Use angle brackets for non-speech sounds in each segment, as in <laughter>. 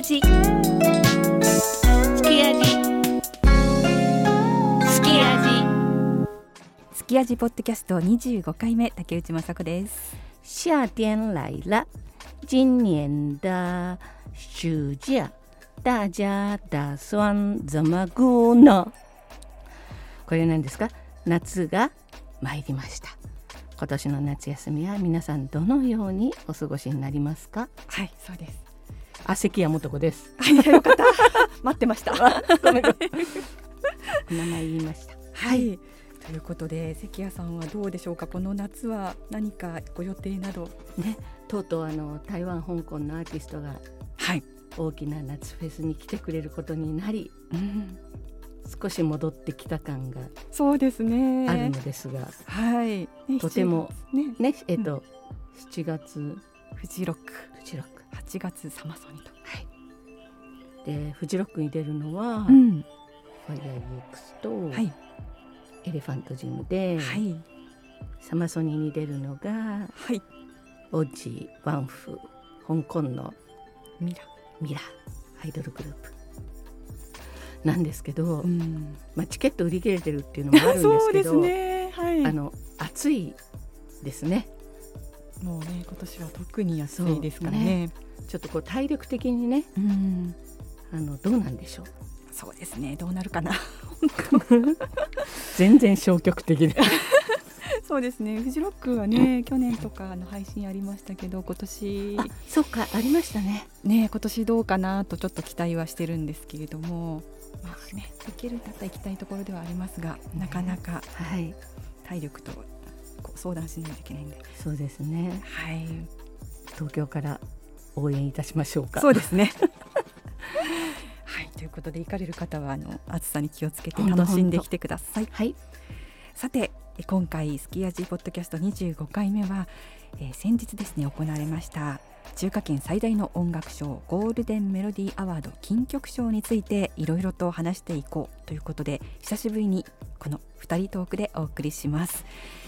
味。すき味すき味すき味ポッドキャスト25回目竹内雅子です。夏天来了。今年的暑假。大家打算怎么过呢？これなんですか？夏が参りました。今年の夏休みは皆さんどのようにお過ごしになりますか？はいそうですあ関谷素子です。<laughs> はいよかった。<laughs> 待ってました。<laughs> 名前言いました。はい。ということで関谷さんはどうでしょうか？この夏は何かご予定など？ね。とうとうあの台湾香港のアーティストがはい、大きな夏フェスに来てくれることになりうん、少し戻ってきた感がそうですね。あるのですが、はい、ねとても7月ね。ねえっ、と、7月フジロック。フジロック8月サマソニと、はい。でフジロックに出るのは、ん、ファイアー EX と、はい。エレファントジムで、はい。サマソニに出るのがはい。オッジーワンフ香港のミラ。ミラアイドルグループ。なんですけど、ん。まあ、チケット売り切れてるっていうのもあるんですけど、<laughs> ね。はい。あの暑いですねもうね今年は特に安いですからね。ちょっとこう体力的にねうん。あのどうなんでしょう？そうですね。どうなるかな。全然消極的で。<laughs> そうですね。フジロックはね去年とかの配信ありましたけど今年あそうか。ありましたね。ね今年どうかなとちょっと期待はしてるんですけれども。まあね行けるんだったら行きたいところではありますが、なかなかはい。体力とこう相談しないといけないんで。そうですね。はい。東京から応援いたしましょうか。そうですね。<laughs> はい。ということで行かれる方はあの暑さに気をつけて楽しんできてください。はい。さてえ今回スキヤジポッドキャスト25回目は、えー先日ですね行われました中華圏最大の音楽賞ゴールデンメロディーアワード金曲賞についていろいろと話していこうということで久しぶりにこの2人トークでお送りします。え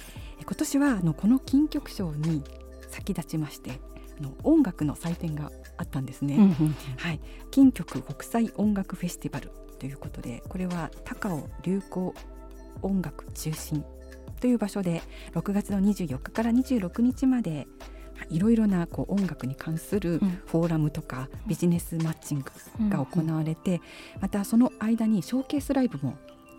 今年はあのこの金曲賞に先立ちましてあの音楽の祭典があったんですね、うんうんはい、金曲国際音楽フェスティバルということでこれは高尾流行音楽中心という場所で6月の24日から26日までまあいろいろなこう音楽に関するうん。フォーラムとかビジネスマッチングが行われてまたその間にショーケースライブも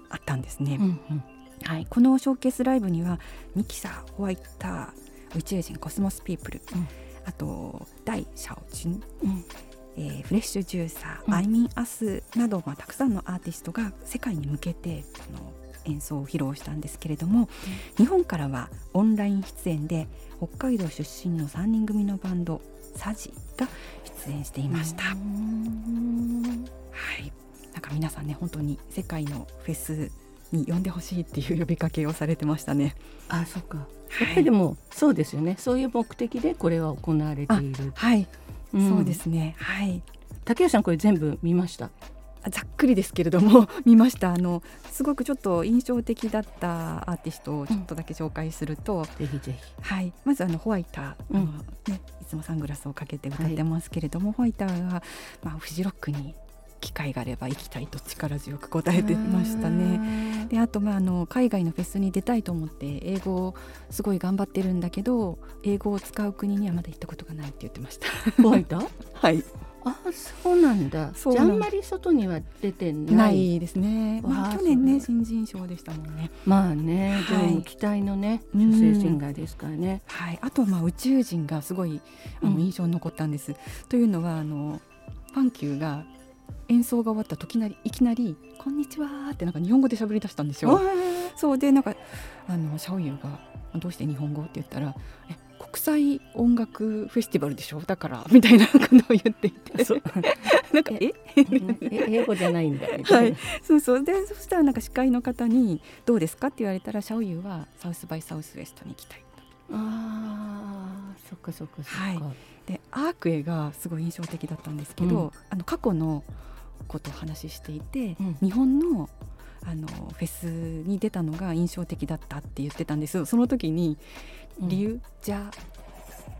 あったんですね。うんうんはい、このショーケースライブにはミキサーホワイター宇宙人コスモスピープル、うん。あと大シャオチュンうん。えーフレッシュジューサー、うん。アイミンアスなど、まあ、たくさんのアーティストが世界に向けてあの演奏を披露したんですけれども、日本からはオンライン出演で北海道出身の3人組のバンドサジが出演していました。はい、なんか皆さんね本当に世界のフェスに呼んでほしいっていう呼びかけをされてましたね。あそうか。はい。やっぱりでもそうですよね。そういう目的でこれは行われている、はい、ん。そうですね。はい。竹内さんこれ全部見ました？あざっくりですけれども <laughs> 見ました。あのすごくちょっと印象的だったアーティストをちょっとだけ紹介すると、ぜひぜひ。はい、まずあのホワイター、うん。あのね、いつもサングラスをかけて歌ってますけれども、ホワイターが、まあ、フジロックに機会があれば行きたいと力強く答えてましたね。ねであと、まあ、あの海外のフェスに出たいと思って英語をすごい頑張ってるんだけど英語を使う国にはまだ行ったことがないって言ってました。ホ <laughs> はい、あそうなんだ。じゃああんまり外には出てない？ですね。まあ、去年ねそ新人賞でしたもんね。まあね、はい。期待のねうん。女性シンガーですからね、はい、あとはまあ宇宙人がすごいあうん。の印象に残ったんです。というのはあのファンキューが演奏が終わった時なりいきなり「こんにちは」ってなんか日本語で喋り出したんですよ。そうでなんかあのシャオユーが「どうして日本語?」って言ったら「え国際音楽フェスティバルでしょ？だから」みたいなことを言っていて。<laughs> なんか「え？え？<laughs> 英語じゃないんだ。みたい。な、そうそう。でそしたらなんか司会の方に「どうですか?」って言われたらシャオユーはサウスバイサウスウエストに行きたいあー。そっかそっかそっか、はい。でアークエがすごい印象的だったんですけど、うん。あの過去のことを話していて、うん。日本のあのフェスに出たのが印象的だったって言ってたんですその時にうん。リュ・ジャ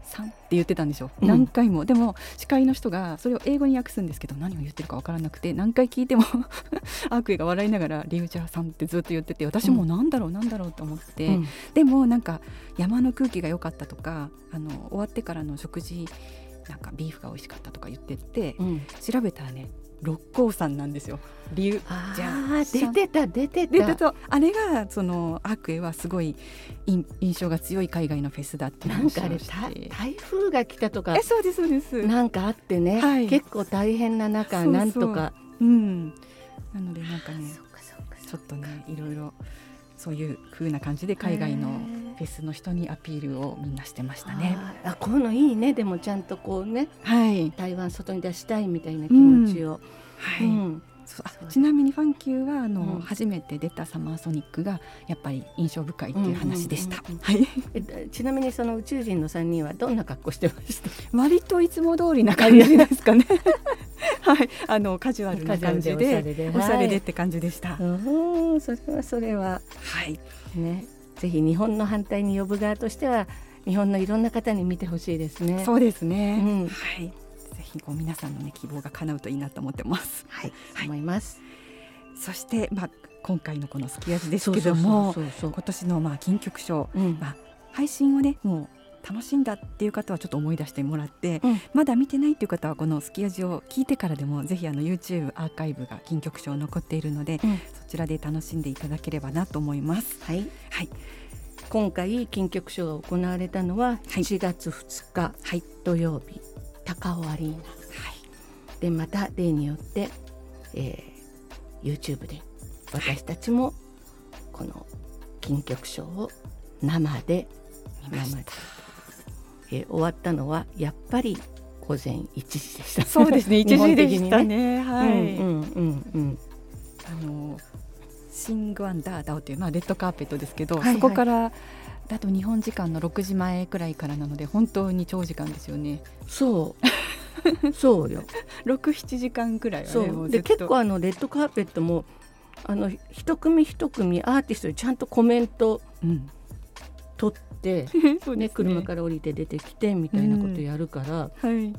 さんって言ってたんですよ、うん。何回も。でも司会の人がそれを英語に訳すんですけど何を言ってるかわからなくて何回聞いてもアークエが笑いながらリュウジャーさんってずっと言ってて私もなん。だろうなんだろうと思って、うん。でもなんか山の空気が良かったとかあの終わってからの食事なんかビーフが美味しかったとか言ってて、うん。調べたらね六甲山なんですよ。リュウあじゃー出てた出てた。ででとあれがそのアークエはすごい印印象が強い海外のフェスだってなんかあれ台風が来たとかえそうですそうです。なんかあってね、はい。結構大変な中なんとか。うん。なのでなんかねちょっとねいろいろそういう風な感じで海外のフェスの人にアピールをみんなしてましたね。あこういうのいいね。でもちゃんとこうねはい。台湾外に出したいみたいな気持ちを、はい、うん。ちなみにファンキューはあの、うん。初めて出たサマーソニックがやっぱり印象深いっていう話でした、ちなみにその宇宙人の3人はどんな格好してました？割といつも通りな感じですかね。<laughs> はい。あのカジュアルな感じででおしゃれで。って感じでした、うんそれはそれは。はい。ねぜひ日本の反対に呼ぶ側としては日本のいろんな方に見てほしいですね。そうですね、うん。はい。ぜひこう皆さんのね希望が叶うといいなと思ってます。はい、はい。思います。そしてまあ今回のこのすき味ですけども今年のまあ金曲賞うん。まあ配信をねもう楽しんだっていう方はちょっと思い出してもらって、うん。まだ見てないっていう方はこのすき味を聞いてからでもぜひあの YouTube アーカイブが金曲賞残っているので、うん。そちらで楽しんでいただければなと思います。はい、はい、今回金曲賞が行われたのははい。7月2日はい、土曜日、高尾アリーナ。でまた例によって、えー、YouTube で私たちもこの金曲賞を生で見ましたえー終わったのはやっぱり午前1時でした。そうですね、<laughs> 一時でした日ね。はい。うんうんうんうん。あのシングアンダーダオというまあレッドカーペットですけど、はいはいそこからだと日本時間の6時前くらいからなので本当に長時間ですよね。そう。<laughs> そうよ。6、7時間くらいはね。で結構あのレッドカーペットもあの一組一組アーティストにちゃんとコメントうん、取って、<laughs> そうねです車から降りて出てきてみたいなことやるから、はい、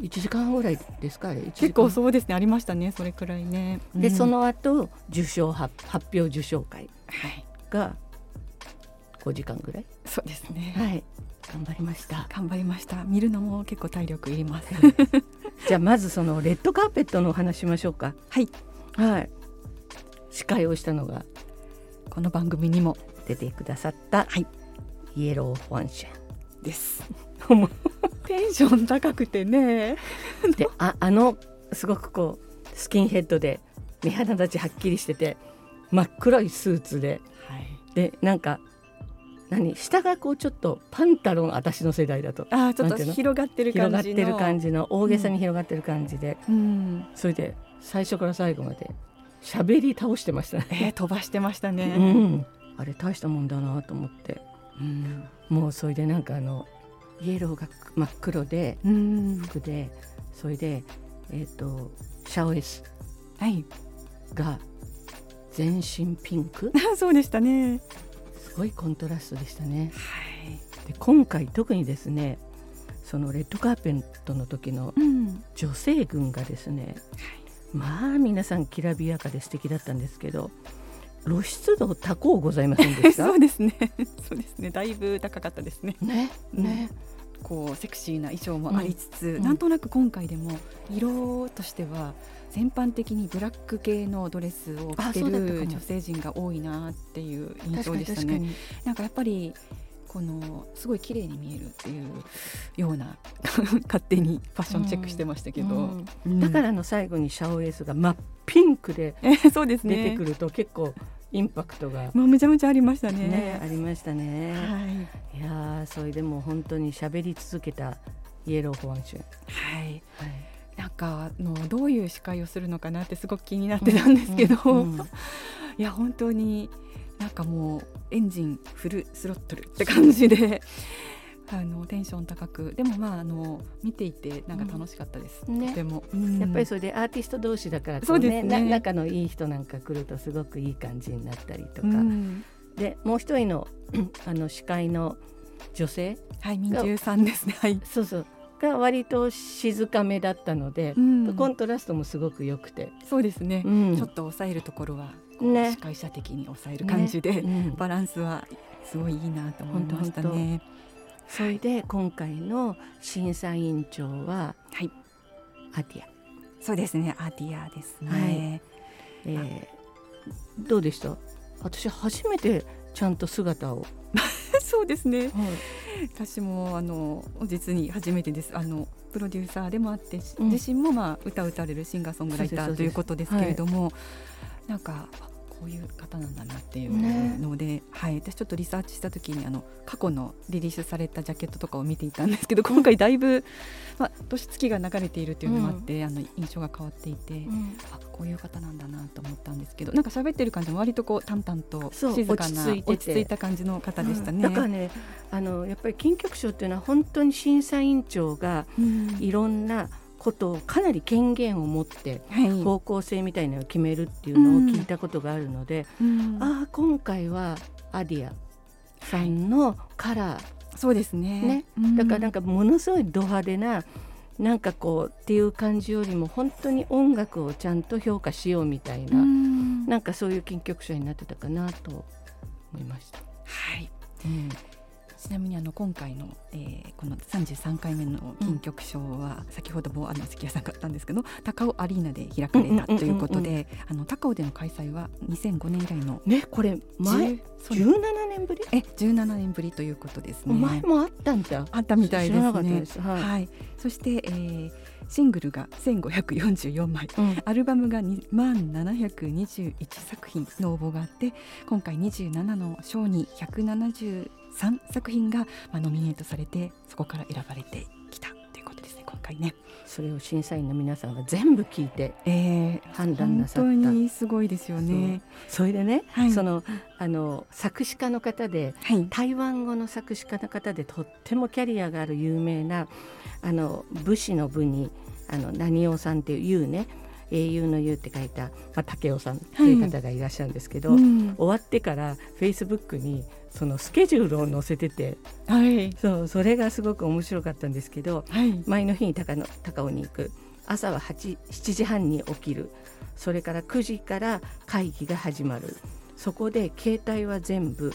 1時間ぐらいですか？結構そうですねありましたねそれくらいね。で、うんその後受賞発発表受賞会はいが5時間ぐらい？そうですね。はい。頑張りました。頑張りました。見るのも結構体力いります。じゃあまずそのレッドカーペットのお話しましょうか。はい、はい。司会をしたのがこの番組にも出てくださった、はいイエローファンシェです。ン。<laughs> テンション高くてね。で、ああのすごくこうスキンヘッドで目鼻立ちはっきりしてて真っ黒いスーツではい。でなんか何下がこうちょっとパンタロン私の世代だとあーちょっと広がってる感じの。広がってる感じの大げさに広がってる感じで、うん。それで最初から最後まで喋り倒してましたね。えー、飛ばしてましたうね。ん、あれ大したもんだなと思ってうん。もうそれでなんかあのイエローが真っ黒でうん。服でそれでえっ、とシャオエスはい。が全身ピンク？<laughs> そうでしたね。すごいコントラストでしたねはい。で今回特にですねそのレッドカーペットの時のうん。女性軍がですねまあ皆さんきらびやかで素敵だったんですけど露出度高うございませんでした？<laughs> そうですね。<laughs> そうですね。だいぶ高かったですね。ねね、こうセクシーな衣装もありつつ、うん。なんとなく今回でも色としては全般的にブラック系のドレスを着てる女性陣が多いなっていう印象でしたね。なんかやっぱりこのすごい綺麗に見えるっていうような <laughs> 勝手にファッションチェックしてましたけど、うん。うん。だからの最後にシャオエースが真っピンクでえーそうですね。出てくると結構インパクトが、もうめちゃめちゃありましたね。ねありましたね。はい。いやーそれでもう本当に喋り続けたイエローフォンシュン。はい。はい。なんかあのどういう司会をするのかなってすごく気になってたんですけど、うんうん。いや本当になんかもうエンジンフルスロットルって感じであのテンション高くでもまああの見ていてなんか楽しかったです、うん。ね。とても、やっぱりそそれでアーティスト同士だからこそうですね。な仲のいい人なんか来るとすごくいい感じになったりとか、うん。でもう一人の <clears throat> あの司会の女性はい民中さんですね。<laughs> はい。そうそう。が割と静かめだったので、うん。コントラストもすごく良くて、そうですね、うん。ちょっと抑えるところはね。司会者的に抑える感じで、うん。バランスはすごいいいなと思いましたね。それで今回の審査委員長ははい、アティア、そうですね、アディアですね。えーどうでした？私初めてちゃんと姿を、<laughs> そうですね。私もあの実に初めてです。あのプロデューサーでもあって、うん。自身もまあ歌を歌われるシンガーソングライターということですけれども、なんかういう方なんだなっていうので、はい、私ちょっとリサーチした時にあの過去のリリースされたジャケットとかを見ていたんですけど、今回だいぶまあ年月が流れているっていうのもあって、あの印象が変わっていて。うん。あこういう方なんだなと思ったんですけどなんか喋ってる感じも割とこう淡々と静かな落ち着いた感じの方でしたね。だからねあのやっぱり金曲賞っていうのは本当に審査委員長がうん。いろんなことをかなり権限を持ってはい。方向性みたいなのを決めるっていうのを聞いたことがあるので、うん。ああ今回はアディアさんのカラー、そうですね。ね。うん。だからなんかものすごいド派手ななんかこうっていう感じよりも本当に音楽をちゃんと評価しようみたいな、うん。なんかそういう金曲賞になってたかなと思いました。はい。うんちなみにあの今回の、えーこの33回目の金曲賞は、先ほどもあの関谷さんがあったんですけど高尾アリーナで開かれたということであの高尾での開催は2005年以来のねこれ前10そう17年ぶり？え17年ぶりということですね。前もあったんじゃん。あったみたいですね。はい。はい、そして、えーシングルが1544枚うんアルバムが2万721作品の応募があって今回27の賞に173作品が、まあ、ノミネートされてそこから選ばれてきたということですね今回ね。それを審査員の皆さんが全部聞いてえー、判断なさった。本当にすごいですよね。それでね、はい。そのあの作詞家の方ではい、台湾語の作詞家の方でとってもキャリアがある有名なあの武士の部にあの何尾さんっていう「優ね英雄の優って書いた、まあ、竹雄さんっていう方がいらっしゃるんですけど、うん。終わってからフェイスブックにそのスケジュールを載せててはい。そうそれがすごく面白かったんですけどはい。前の日に高野高尾に行く。朝は8 7時半に起きる。それから9時から会議が始まる。そこで携帯は全部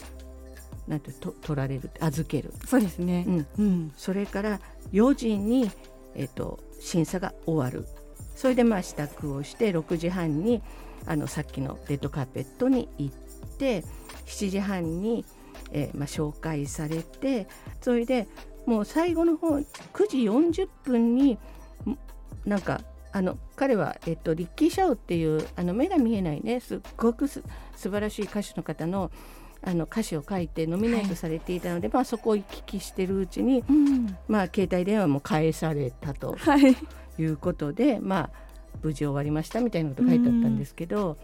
なんてと取られる。預ける、そうですね。う。ん、うん。それから4時に、えっと審査が終わる。それでまあ支度をして6時半にあのさっきのレッドカーペットに行って7時半に、えーまあ、紹介されてそれでもう最後の方9時40分にんなんかあの彼は、えっと、リッキー・シャオっていうあの目が見えないねすっごくす素晴らしい歌手の方のあの歌詞を書いてノミネートされていたので、まあ、そこを行き来してるうちに、うん。まあ、携帯電話も返されたとはい。いうことで、まあ、無事終わりましたみたいなこと書いてあったんですけど、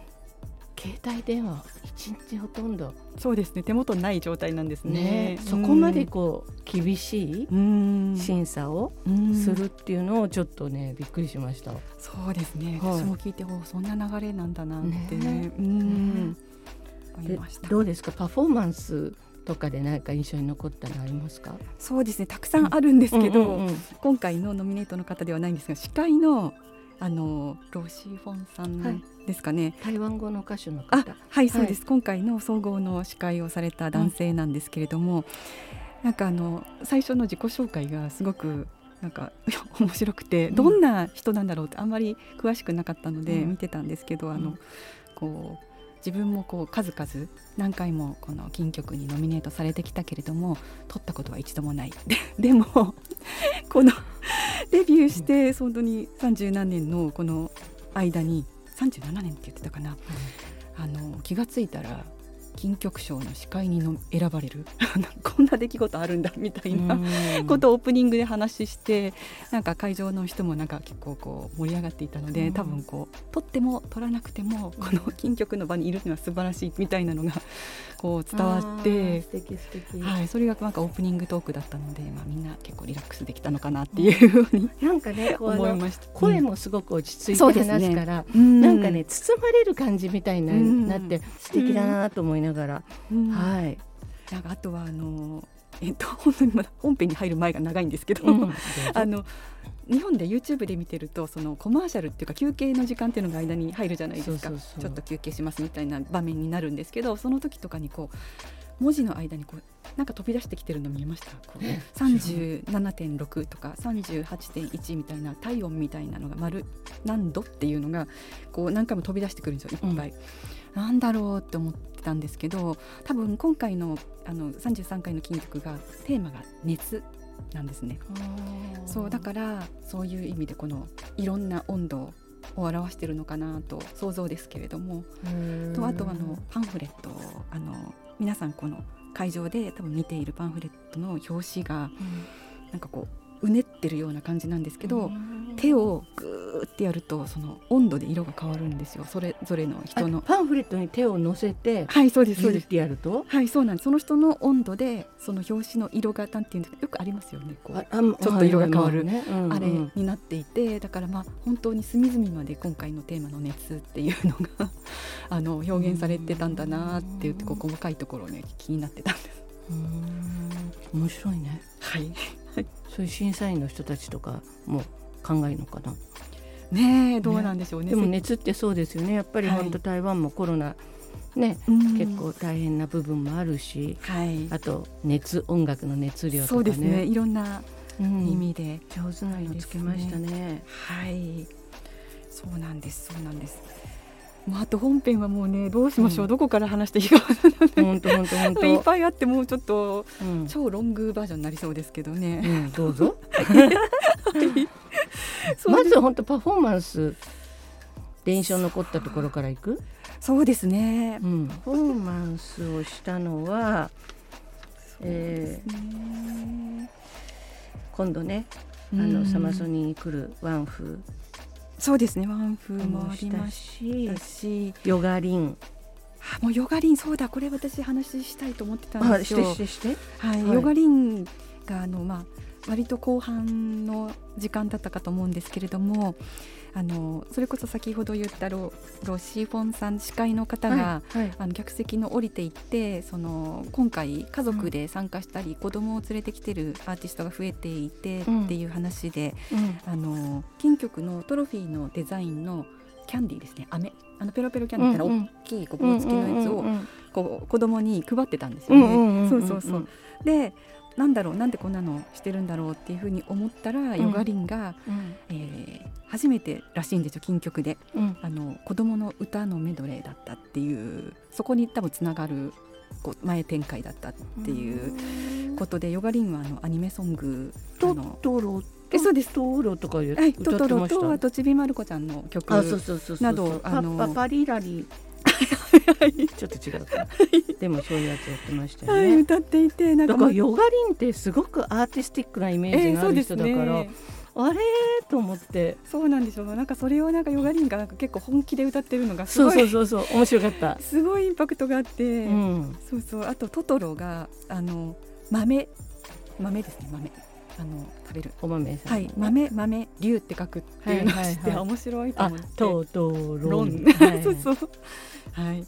携帯電話一日ほとんど。そうですね。手元ない状態なんですね。ね。そこまでこう厳しいうん。審査をうんするっていうのをちょっとねびっくりしました。そうですね、はい。私も聞いておそんな流れなんだなってね。ね。どうですか？パフォーマンスとかで何か印象に残ったのありますか？そうですね。たくさんあるんですけど、今回のノミネートの方ではないんですが司会のあのローシー・フォンさはいんですかね、台湾語の歌手のあ方はい。そうです、今回の総合の司会をされた男性なんですけれども、なんかあの最初の自己紹介がすごくなんか <laughs> 面白くて、うん。どんな人なんだろうってあんまり詳しくなかったのでうん。見てたんですけど、あのうん。こう自分もこう数々何回もこの金曲にノミネートされてきたけれども取ったことは一度もない。で <laughs> でもこのデビューして本当に30何年のこの間に37年って言ってたかな。あの気がついたら金曲賞の司会にの選ばれる？<laughs> こんな出来事あるんだみたいなことをオープニングで話してなんか会場の人もなんか結構こう盛り上がっていたので、うん。多分こう取っても取らなくてもこの金曲の場にいるのは素晴らしいみたいなのがこう伝わって素。敵素敵、はい、それがなんかオープニングトークだったので、まあ、みんな結構リラックスできたのかなっていうふうになんかね思いました。声もすごく落ち着いて話すから、うん。なんかね包まれる感じみたいな,、うん。なって素敵だなと思いながら、うん。はい、なんかあとはあのえっと本当にまだ本編に入る前が長いんですけど、うんあの日本で YouTube で見てるとそのコマーシャルっていうか休憩の時間っていうのが間に入るじゃないですか。ちょっと休憩しますみたいな場面になるんですけどその時とかにこう文字の間にこうなんか飛び出してきてるの見えました？こうえ37.6とか38.1みたいな体温みたいなのが丸何度っていうのがこう何回も飛び出してくるんですよいっぱい。なんだろうって思ってたんですけど多分今回のあの33回の筋力がテーマが熱なんですね。そうだからそういう意味でこのいろんな温度を表してるのかなと想像ですけれども、とあとあのパンフレットをあの皆さんこの会場で多分見ているパンフレットの表紙がなんかこううねってるような感じなんですけど、手をグーってやるとその温度で色が変わるんですよ。それぞれの人の。パンフレットに手を乗せてはいそうですそうです。ギュッてやると？はいそうなんです。その人の温度でその表紙の色がなんていうんですかよくありますよねこう。ちょっと色が変わるねうんうん。あれになっていてだからまあ本当に隅々まで今回のテーマの熱っていうのが <laughs> あの表現されてたんだなって言ってこう細かいところね気になってたんです。うーん。面白いね。はい、そういう審査員の人たちとかも考えるのかな。ねえどうなんでしょうね。でも熱ってそうですよね。やっぱりはい。本当台湾もコロナね、うん。結構大変な部分もあるしはい。あと熱音楽の熱量とかね。そうですね。いろんなうん。意味で、上手なのつけましたね。はい。そうなんですそうなんです。まあ、あと本編はもうねどうしましょう、うん。どこから話していいか本当本当本当。いっぱいあってもうちょっとうん。超ロングバージョンになりそうですけどね。うんどうぞ。<laughs> まず本当パフォーマンスで印象に残ったところからいく、そうですね。う。ん、パフォーマンスをしたのは、えーね。今度ねあうん。のサマソニに来るワンフそうですね。ワンフーもありまし。しヨガリン。あもうヨガリンそうだこれ私話したいと思ってたんですよ。してして？はい、はい。ヨガリンがあのまあ割と後半の時間だったかと思うんですけれどもあのそれこそ先ほど言ったロロシフォンさん司会の方が、はいはい。あの客席の降りていってその今回家族で参加したり、子供を連れてきてるアーティストが増えていてうんっていう話で、うん。あの金曲のトロフィーのデザインのキャンディーですね。飴あのペロペロキャンディーみたい大きいこう棒付きのやつをうんうんこう子供に配ってたんですよね。うんうんうん。そうそうそう。でなんだろうなんでこんなのしてるんだろうっていうふうに思ったら、ヨガリンが、うん。えー初めてらしいんですよ金曲で。うん。あの子供の歌のメドレーだったっていうそこに多分つながるこう前展開だったっていうことでヨガリンはあのアニメソングあトのトロえそうです。トロとか言はい、歌トトロとあとちびまる子ちゃんの曲などあのパパパリラリ <laughs> ちょっと違うかでもそういうやつやってましたはい、よね歌っていてなんだかからヨガリンってすごくアーティスティックなイメージがある人だから、ね。あれ？ーと思って。そうなんでしょうなんかそれをなんかヨガリンがなんか結構本気で歌ってるのがすそうごいそうそうそう面白かった、<laughs> すごいインパクトがあって、うん、そうそう。あとトトロがあの豆。豆ですね豆あの食べる。お豆さん、はい。豆豆。竜って書くってい。うのを知って、はいはいはい面白いとあ思って。トトロロン、ン、はい。<laughs> そうそう。はい。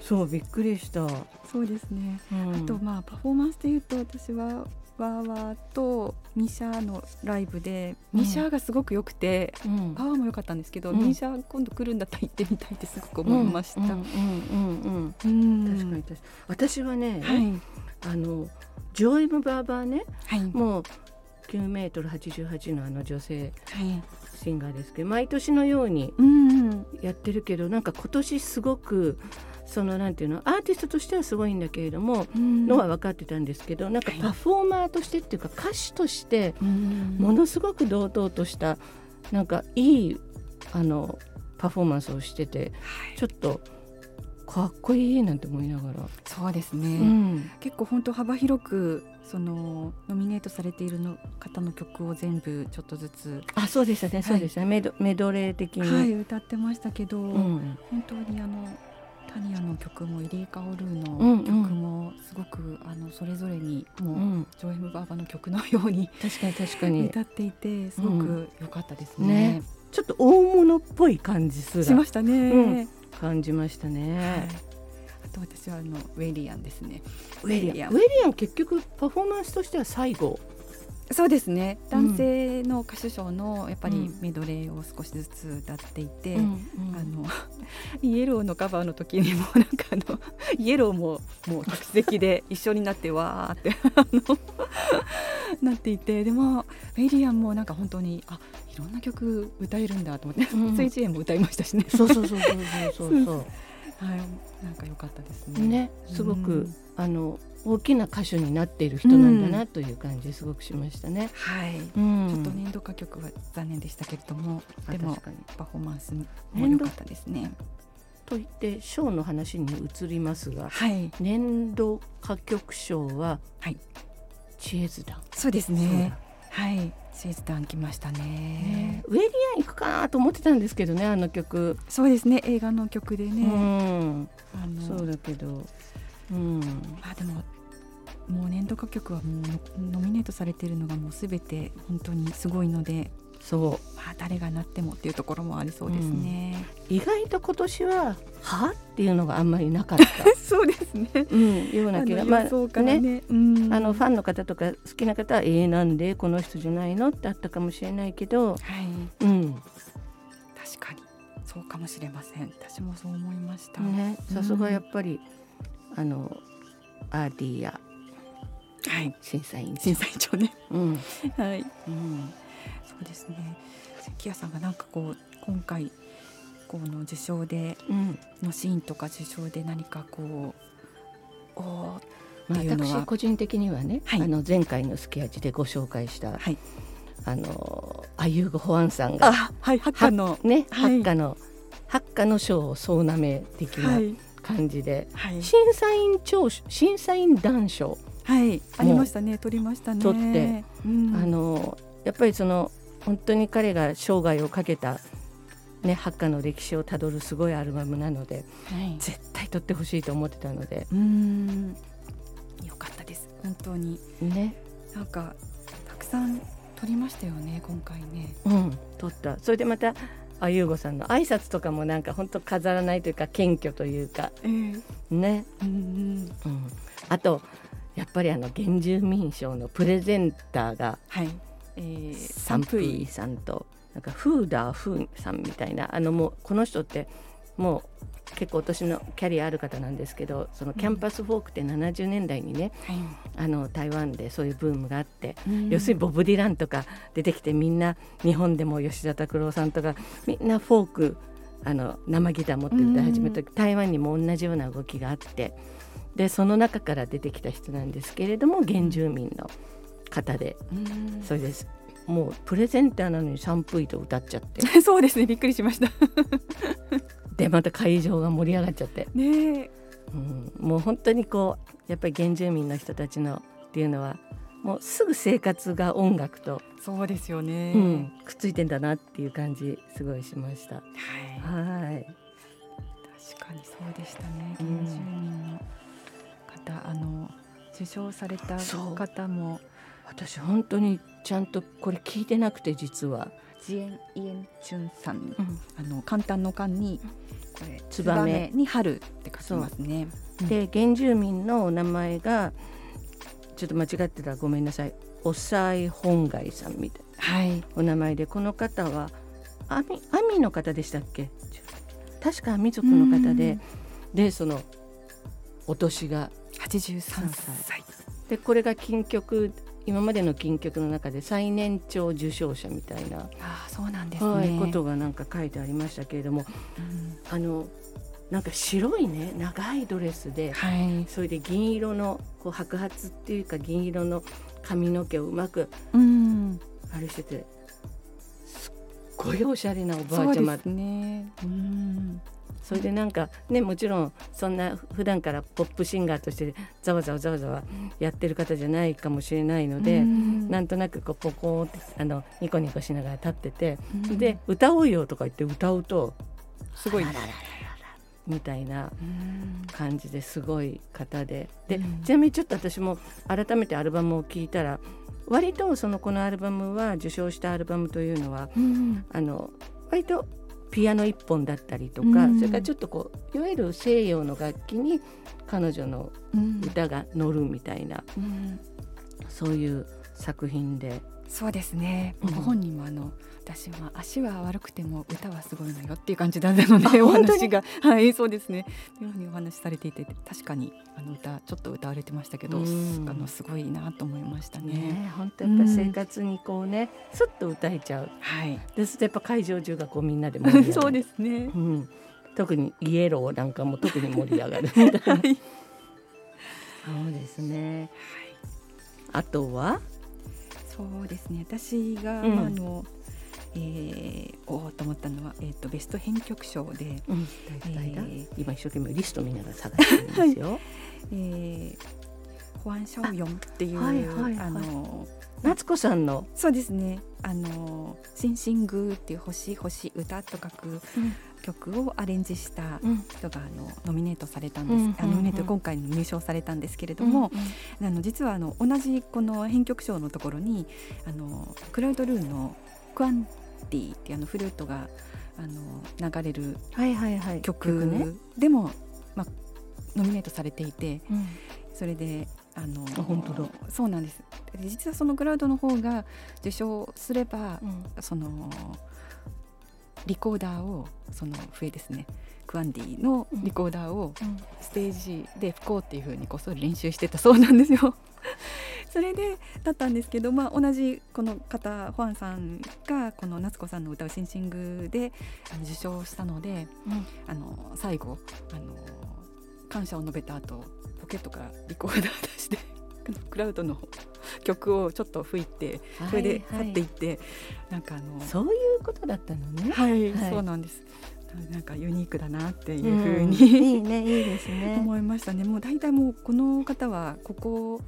そうびっくりした、そうですね、うん。あとまあパフォーマンスで言うと私はワーワーとミシャのライブでうん。ミシャがすごく良くて、うん。パワーも良かったんですけど、うん。ミシャ今度来るんだったら行ってみたいってすごく思いました。うん。うんうんうんうん。確かに確かに。私はね、はい。あのジョエム・バーバーねはい。もう9メートル88のあの女性はい。シンガーですけど毎年のようにうんうん。やってるけどなんか今年すごくそのなんていうのアーティストとしてはすごいんだけれども、うん。のは分かってたんですけどなんかはいパフォーマーとしてっていうか歌手としてうんものすごく堂々としたなんかいいあのパフォーマンスをしててちょっとかっこいいなんて思いながら、そうですね、うん。結構本当幅広くそのノミネートされているの方の曲を全部ちょっとずつ、あそうでしたね。そうでしたね、メドメドレー的に、はい、歌ってましたけど、うん。本当にあのタニアの曲もイリー・カオルーうんうん。の曲もすごく、あのそれぞれにもう、うん、ジョエム・バーバの曲のように確かに確かに。歌っていてすごく良かったですね。ね。ちょっと大物っぽい感じすら。しましたね。うん。感じましたはいと私はあのウェリアンですね。ウェリアン。ウェリアン。結局パフォーマンスとしては最後。そうですね。男性の歌手賞のやっぱりメドレーを少しずつ歌っていて、うんうん、あの <laughs> イエローのカバーの時にもなんかあの <laughs> イエローももう客席で一緒になってわーって <laughs> あのなっていてでもメリアンもなんか本当にあいろんな曲歌えるんだと思って、うん、スイッチも歌いましたしね。そうそうそうそうそうそうはい、なんか良かったですね。ね、すごく、うん、あの大きな歌手になっている人なんだなという感じすごくしましたね。はい、うん、ちょっと年度歌曲は残念でしたけれども、でもパフォーマンスも良かったですね。と言って賞の話に移りますが、はい、年度歌曲賞は、はい、知恵図団。そうですね。はい、チーズ団来ましたね、ね、ウェリアン行くかなと思ってたんですけどねあの曲。そうですね。映画の曲でね、うん、あの。そうだけど。うん。あでももう年度歌曲はもうノミネートされているのがもうすべて本当にすごいのでそう。まあ誰がなってもっていうところもありそうですね、うん、意外と今年ははっていうのがあんまりなかった。<laughs> そうですね、うん、ような気がまあね、ね。うん、あのファンの方とか好きな方はええー、なんでこの人じゃないのってあったかもしれないけど、はい、うん、確かに。そうかもしれません。私もそう思いました。ね。さすがやっぱり、あのアーディやはい、審査員審査員長ね、うん、<laughs> はい、うん、そうですね。関谷さんがなんかこう今回この受賞で、のシーンとか受賞で何かこうお私個人的にはね、はい、あの前回の「すき味」でご紹介した、はい、あのアユーゴ・ホアンさんが、はい、ハッカのね、はい、ハッカのハッカの賞を総なめ的な感じで、はい、審査員長審査員団賞はい。ありましたね。取りましたね。取って、うん、あのやっぱりその本当に彼が生涯をかけたね、ハッカの歴史をたどるすごいアルバムなので、はい、絶対撮ってほしいと思ってたのでうん。よかったです。本当に。ね。なんかたくさん撮りましたよね今回ね。うん。撮った。それでまたあゆうごさんの挨拶とかもなんか本当飾らないというか謙虚というか、えー、ね、うん、うん、あとやっぱりあの原住民賞のプレゼンターが、はいえー、サンプイさんとなんかフーダーフーさんみたいな。あのもうこの人ってもう結構年のキャリアある方なんですけどそのキャンパスフォークって70年代にね、うん、あの台湾でそういうブームがあって、うん、要するにボブ・ディランとか出てきてみんな日本でも吉田拓郎さんとかみんなフォークあの生ギター持って歌い始めた、うん、台湾にも同じような動きがあってでその中から出てきた人なんですけれども原住民の方で、それです。もうプレゼンターなのにシャンプーと歌っちゃって。<laughs> そうですね。びっくりしました。<laughs> でまた会場が盛り上がっちゃって。ねうん、もう本当にこうやっぱり原住民の人たちのっていうのはもうすぐ生活が音楽とそうですよね、うん、くっついてんだなっていう感じすごいしました。はい。はい。確かにそうでしたね原住民の方、うん、あの受賞された方も私本当にちゃんとこれ聞いてなくて実は。ジエンイエンチュンさん、うん、あの簡単の間にこれツバメ。に春って書きますね。で原住民のお名前がちょっと間違ってたらごめんなさい。おさい本街さんみたいな、はい、お名前でこの方はアミアミの方でしたっけ？確かアミ族の方で。でそのお年が83歳。でこれが金曲今までの金曲の中で最年長受賞者みたいなあそうなんですね、はい、ことがなんか書いてありましたけれども、うん、あのなんか白いね長いドレスで、はい、それで銀色のこう白髪っていうか銀色の髪の毛をうまく、うん、あれしててすっごいおしゃれなおばあちゃまですね。うんそれでなんかねもちろんそんな普段からポップシンガーとしてざわざわざわざわやってる方じゃないかもしれないので、うん、なんとなくこうポコーってあのニコニコしながら立ってて、うん、で歌おうよとか言って歌うとすごい。みたいな感じですごい方で。で、ちなみにちょっと私も改めてアルバムを聴いたら割とそのこのアルバムは受賞したアルバムというのは、あの割とピアノ一本だったりとか、うん。それからちょっとこういわゆる西洋の楽器に彼女のうん。歌が乗るみたいな、うん。そういう作品で。そうですね、うん。ご本人もあの私は足は悪くても歌はすごいのよっていう感じだったのであお話が。<laughs> はいそうですね。というふうにお話しされていて確かにあの歌ちょっと歌われてましたけど、うん。あのすごいなと思いましたね。ね本当やっぱ生活にこうね、すっと歌えちゃう。はい、ですとやっぱ会場中がこうみんなで盛り上がる。<laughs> そうですね。うん、特にイエローなんかも特に盛り上がる <laughs> はい、そうですね。あとは？そうですね。私が、うん。まああのえー、おおと思ったのは、えー、とベスト編曲賞で、うん誰だえー今一生懸命リスト見ながら探してるんですよ、えー、ホアン・シャオヨンっていうはいはいはい。あの夏子さんの、そうですね。あの「シンシング」っていう星星歌と書く曲をアレンジしたうん。人があのノミネートされたんです、うんうんうん。あノミネート今回入賞されたんですけれども、あの実はあの同じこの編曲賞のところにあのクラウドルーの「クアンティ」ってあのフルートがあの流れるはいはいはい。曲ね、でも、まあ、ノミネートされていてうん。それであのあ本当だ。そうなんです。で実はそのクラウドの方が受賞すれば、うん。そのリコーダーをその笛ですねクアンディのリコーダーをうん。ステージで吹こうっていう風にこっそり練習してたそうなんですよ。<laughs> それでだったんですけど、まあ、同じこの方ホアンさんがこの夏子さんの歌う「シンシング」で受賞したのでうん。あの最後あの感謝を述べた後ポケットからリコーダー出して <laughs> クラウドの曲をちょっと吹いてそれで去はいっていって、なんかあのそういうことだったのね。はい、はい。そうなんですなんかユニークだなっていううんふうに、いいねいいですね。<laughs> 思いましたね。もう大体もうこの方はここ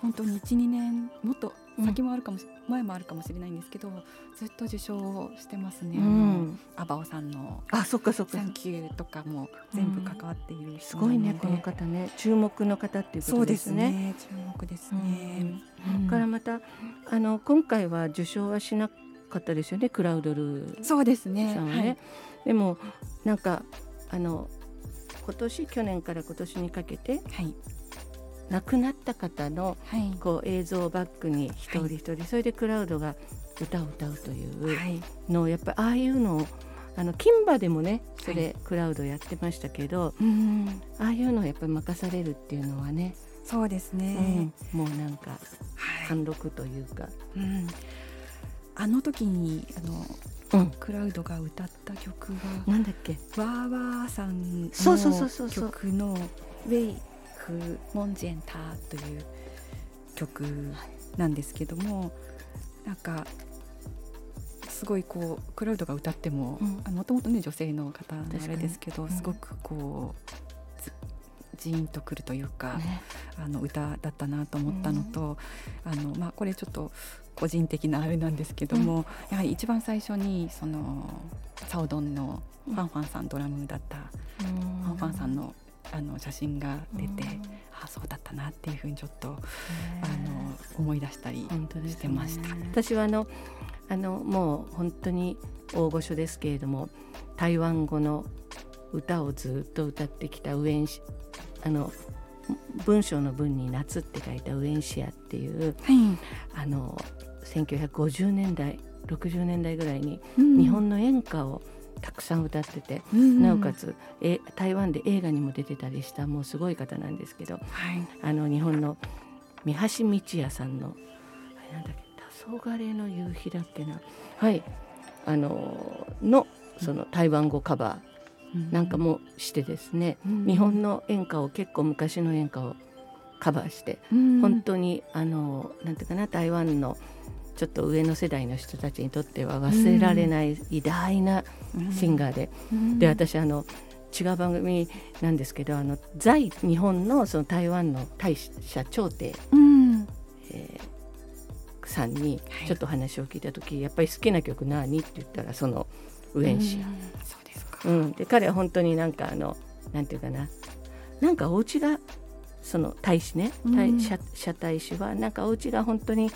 本当に12年もっと先もあるかもし、前もあるかもしれないんですけどずっと受賞してますね、うん。アバオさんのあそっかそっ「か。サンキュー」とかも全部関わっているす人なので、ごいねこの方ね。注目の方っていうこそうでとですすね。ね注目ですうん。ね、それからまたあの今回は受賞はしなかったですよね。クラウドルーそうですね。さんはね、でもなんかあの今年去年から今年にかけてはい。亡くなった方のはい。はいこう映像をバックに一人一人、それでクラウドが歌を歌うというはい。のをやっぱりああいうのをあの金馬でもねそれ、クラウドやってましたけどうんああいうのをやっぱり任されるっていうのはね、そうですね、うん、もうなんかはい。貫禄というか、うん、あの時にあのうん、クラウドが歌った曲がなんだっけ？わーわーさんそうそうそうそうのそう。曲の「ウェイフ・モンジェンター」という曲なんですけどもなんかすごいこうクラウドが歌ってもうん。もともとね女性の方のあれですけどうんすごくこうずジーンとくるというか、ね。あの歌だったなと思ったのと、あのまあ、これちょっと個人的なあれなんですけども、やはり一番最初にそのサオドンのファンファンさんドラムだったファンファンさんのあの写真が出て、ああそうだったなっていうふうにちょっと、あの思い出したりしてました。私はあのあのもう本当に大御所ですけれども台湾語の歌をずっと歌ってきたウエンシあの文章の文に夏って書いたウエンシアっていうはい。あの1950年代60年代ぐらいにうん。日本の演歌をたくさん歌ってて、うんなおかつえ台湾で映画にも出てたりしたもうすごい方なんですけどはい。あの日本の三橋道也さんのあれなんだっけ「黄昏の夕日」だっけな。はい。あののその台湾語カバーなんかもしてですね、うん。日本の演歌を結構昔の演歌をカバーして、うん。本当にあのなんていうかな台湾のちょっと上の世代の人たちにとっては忘れられない偉大なシンガーで、うん。で私あの違う番組なんですけどあの在日本のその台湾の大社長帝、うん。えーさんにはい。ちょっと話を聞いた時、やっぱり好きな曲何？って言ったらそのウエンシう。ん。そうですか。ア、うん。で彼は本当になんかあのなんていうかな。なんかお家がその大使ね大うん。社社大使はなんかお家が本当に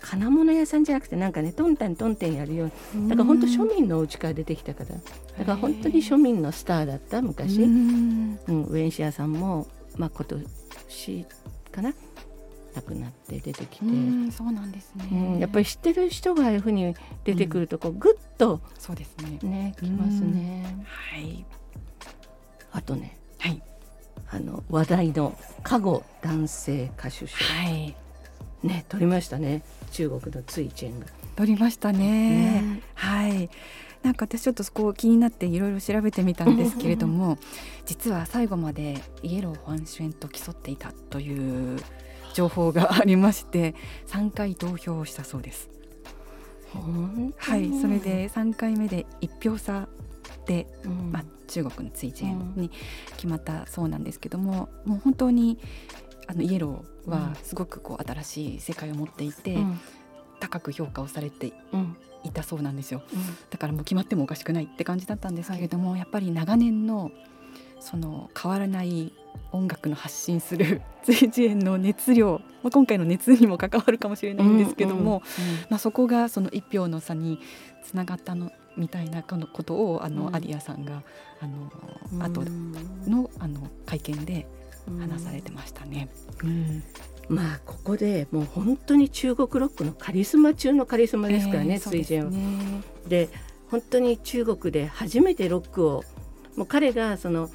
金物屋さんじゃなくてなんかねトンタントンテンやるようにだから本当庶民のお家から出てきたからだから本当に庶民のスターだった昔、うん、ウエンシアさんも、まあ、今年かな。亡くなって出てきて、そうなんですね、うん、やっぱり知ってる人がああいうふうに出てくるとこうぐっと、そうですね。ねきますね。はい。あとね、はい、あの話題の加護男性歌手賞、はい、ね取りましたね。中国のツイチェンが。取りましたね。ね。はい。なんか私ちょっとそこ気になっていろいろ調べてみたんですけれども実は最後までイエロー・ファンシュエンと競っていたという情報がありまして3回投票したそうです。はい。それで3回目で1票差で、うん、まあ、中国の追ンに決まったそうなんですけども、うん、もう本当にあのイエローはすごくこう新しい世界を持っていて、うん、高く評価をされていたそうなんですよ、だからもう決まってもおかしくないって感じだったんですけれども、はい、やっぱり長年のその変わらない音楽の発信する随時園の熱量、まあ、今回の熱にも関わるかもしれないんですけども、まあ、そこがその1票の差につながったのみたいなことをあの、うん、アリアさんがあの後のあの会見で話されてましたね。うん。まあここでもう本当に中国ロックのカリスマ中のカリスマですからね、えー、水前は。で本当に中国で初めてロックをもう彼がその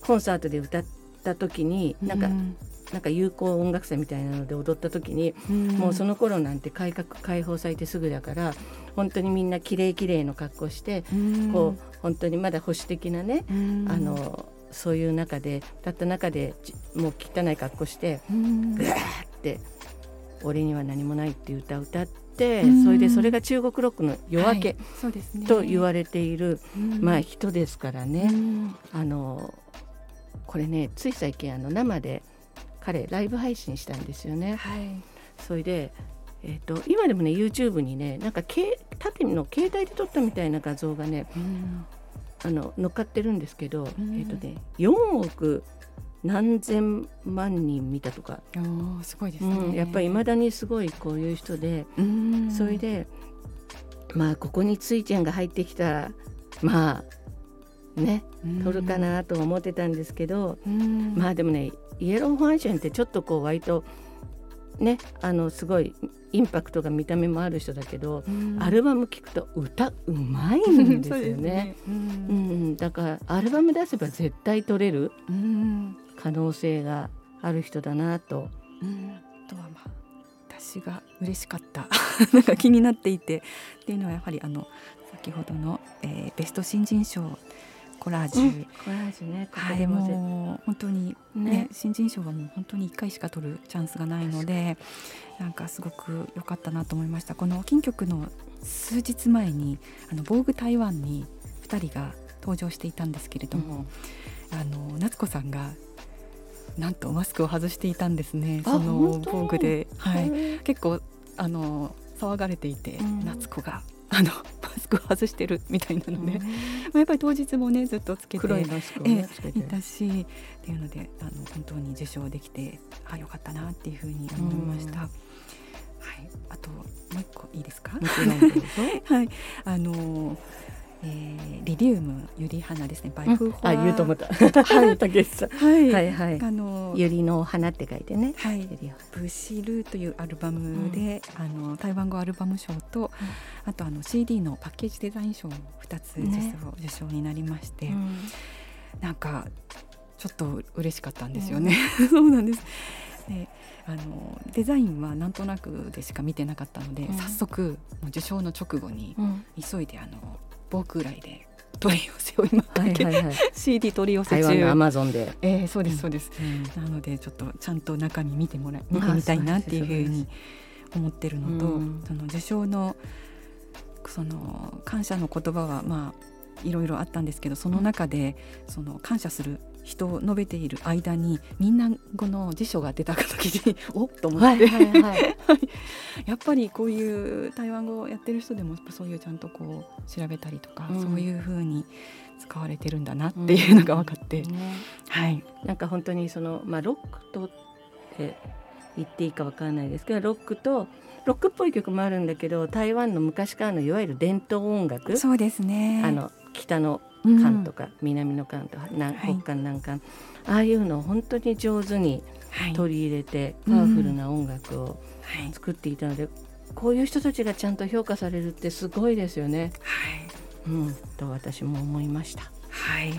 コンサートで歌った時になんか、うん、なんか有効音楽祭みたいなので踊った時に、うん、もうその頃なんて改革開放されてすぐだから本当にみんなきれいきれいの格好して、うん、こう本当にまだ保守的なね、うん、あのそういう中で歌った中でもう汚い格好してぐわーって「俺には何もない」っていう歌を歌って。それでそれが中国ロックの夜明け、と言われている、まあ、人ですからね、あのこれねつい最近あの生で彼ライブ配信したんですよね。はい、それでえーと、今でもね YouTube にねなんか縦の携帯で撮ったみたいな画像がね、うん、あの乗っかってるんですけど、うん、えっ、ー、とね4億何千万人見たとか。すごいですね、うん、やっぱりいまだにすごいこういう人で、それでまあここにツイちゃんが入ってきたらまあね取るかなと思ってたんですけど、まあでもねイエローファンションってちょっとこう割とねあのすごいインパクトが見た目もある人だけど、うん、アルバム聴くと歌うまいんですよね。<laughs> ね、うん、うん、だからアルバム出せば絶対取れる可能性がある人だなと。うん、とはまあ私が嬉しかった。<laughs> なんか気になっていて。っていうのはやはりあの先ほどの、えー、ベスト新人賞コラージュ、うん、コラージュねはい、も。う本当にね、ね、新人賞はもう本当に1回しか取るチャンスがないのでなんかすごく良かったなと思いました。この金曲の数日前にあの防具台湾に2人が登場していたんですけれども、うん、あの夏子さんがなんとマスクを外していたんですねその防具で、はい、結構あの騒がれていて、うん、夏子があのマスクを外してるみたいなので、まあ、やっぱり当日もねずっとつけて黒いマスクを、ね、えいたしっていうのであの本当に受賞できてあよかったなっていうふうに思いました。はい、あともう一個いいですか？<laughs> はい、あのえー、リリウムユリ花ですね。バイフホあ言うと思った。はい、<laughs> 竹さん。はい、はい、はい。あのユリの花って書いてね。はい。ブシルというアルバムで、うん、あの台湾語アルバム賞と、うん、あとあの CD のパッケージデザイン賞二つ受賞,、ね、受賞になりまして、うん、なんかちょっと嬉しかったんですよね。<laughs> そうなんです。であのデザインはなんとなくでしか見てなかったので、早速受賞の直後に急いであの防空来で取り寄せを今、はいはいはい、CD 取り寄せ中。アマゾンで、えー、そうですそうです、うん、なのでちょっとちゃんと中身見てもらい見てみたいなっていうふうに思ってるのと、うん、その受賞のその感謝の言葉はまあいろいろあったんですけどその中でその感謝する人を述べている間にみんな語の辞書が出た時におっと思って、はいはいはい、やっぱりこういう台湾語をやってる人でもそういうちゃんとこう調べたりとか、うん、そういうふうに使われてるんだなっていうのが分かって、うん。ね、はい、なんか本当にその、まあ、ロックとって言っていいかわからないですけどロックとロックっぽい曲もあるんだけど台湾の昔からのいわゆる伝統音楽。そうですね。あの北の韓とか、南の韓とか南はい。北韓南韓、ああいうのを本当に上手にはい。取り入れて、うん。パワフルな音楽をはい作っていたので、こういう人たちがちゃんと評価されるってすごいですよね。はい。うん、と私も思いました。はい、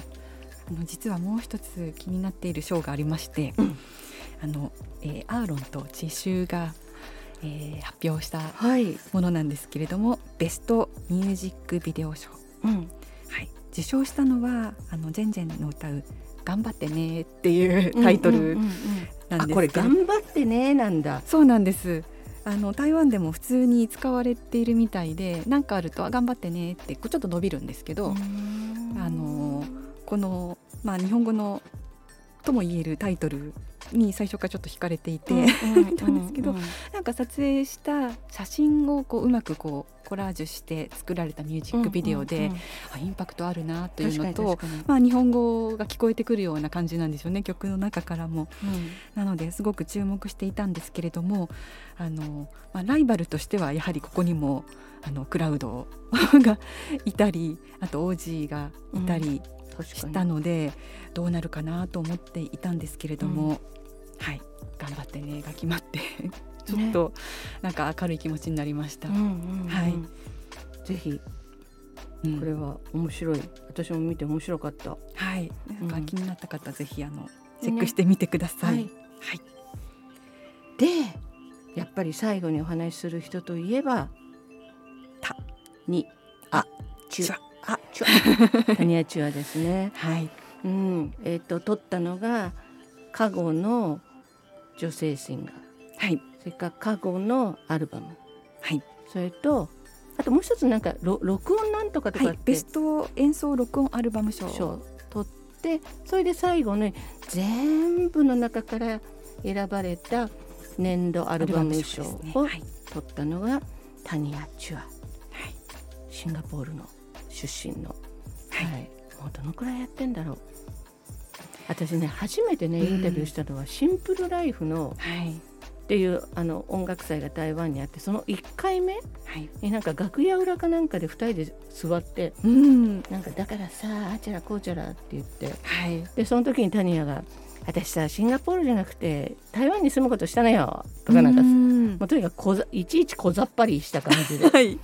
あの実はもう一つ気になっている賞がありまして、うん。あの、えーアーロンと自習が、えー発表したはい、ものなんですけれどもベストミュージックビデオ賞、うん、はい、受賞したのはあのジェンジェンの歌う「頑張ってね」っていうタイトルなんですこれ頑張ってねなんだ。そうなんです。あの台湾でも普通に使われているみたいで何かあるとあ「頑張ってね」ってこうちょっと伸びるんですけど、あのこの、まあ、日本語のとも言えるタイトルに最初からちょっと惹かれていて、<laughs> 見たんですけどなんか撮影した写真をこううまくこうコラージュして作られたミュージックビデオで、うんうんうんあインパクトあるなというの確とまあ、日本語が聞こえてくるような感じなんでしょうね曲の中からも。になのですごく注目していたんですけれどもあの、まあ、ライバルとしてはやはりここにもあのクラウドがいたりあと OG がいたりしたので、どうなるかなと思っていたんですけれども、はい。頑張ってねが決まってちょっとなんか明るい気持ちになりました。うんうんうんはい。ぜひうん。これは面白い。私も見て面白かった。はい、なんかうん気になった方、ぜひあのチェックしてみてください。はい。はい。でやっぱり最後にお話しする人といえば「た」に「あ」「ちゅチュ」あ「ちゅ」タニアチュアですね。はい、うん、えっ、と撮ったのがカゴの女性シンガー。はい、それからカゴのアルバム。はい、それとあともう一つなんかろ録音なんとかとかって、はい。ベスト演奏録音アルバム賞。賞を取ってそれで最後に全部の中から選ばれた年度アルバム賞。をはい、取ったのがタニア・チュア。はい、シンガポールの出身の、はい。もうどのくらいやってんだろう。私ね初めてねインタビューしたのは、シンプルライフのはい、っていうあの音楽祭が台湾にあってその1回目はい。になんか楽屋裏かなんかで2人で座ってうん、なんかだからさあちゃらこうちゃらって言って。はい、でその時にタニアが「私さシンガポールじゃなくて台湾に住むことしたのよ」とかなんか、うん。もうとにかくこざいちいち小ざっぱりした感じで。はい、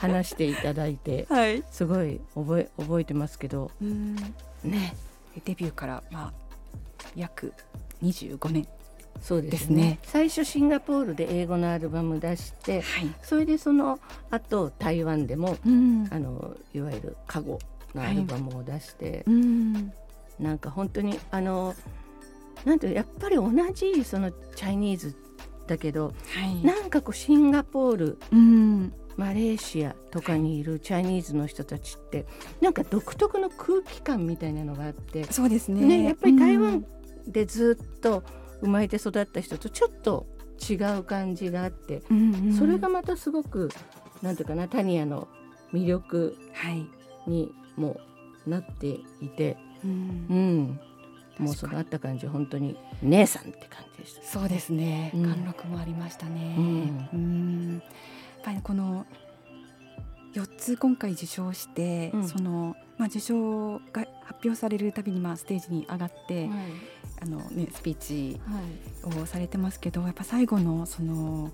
話していただいて <laughs> はい。すごい覚え覚えてますけどうん、ねデビューからまあ約25年。そうですねね最初シンガポールで英語のアルバム出してはい。それでその後台湾でもうん、あのいわゆるカゴのアルバムを出して、うん、なんか本当にあのなんてやっぱり同じそのチャイニーズだけどはい。なんかこうシンガポールうん、マレーシアとかにいるチャイニーズの人たちってなんか独特の空気感みたいなのがあってそうですね。ねやっぱり台湾うんでずっと生まれて育った人とちょっと違う感じがあってうんうんそれがまたすごくなんていうかなタニアの魅力はい。にもなっていて、うんうん、もうそのあった感じ本当に姉さんって感じでした。そうですね。うん貫禄もありましたね。うんうんぱりこの4つ今回受賞して、うん。そのまあ受賞が発表されるたびにまあステージに上がって、はい。あのねスピーチはい。をされてますけど、やっぱ最後のその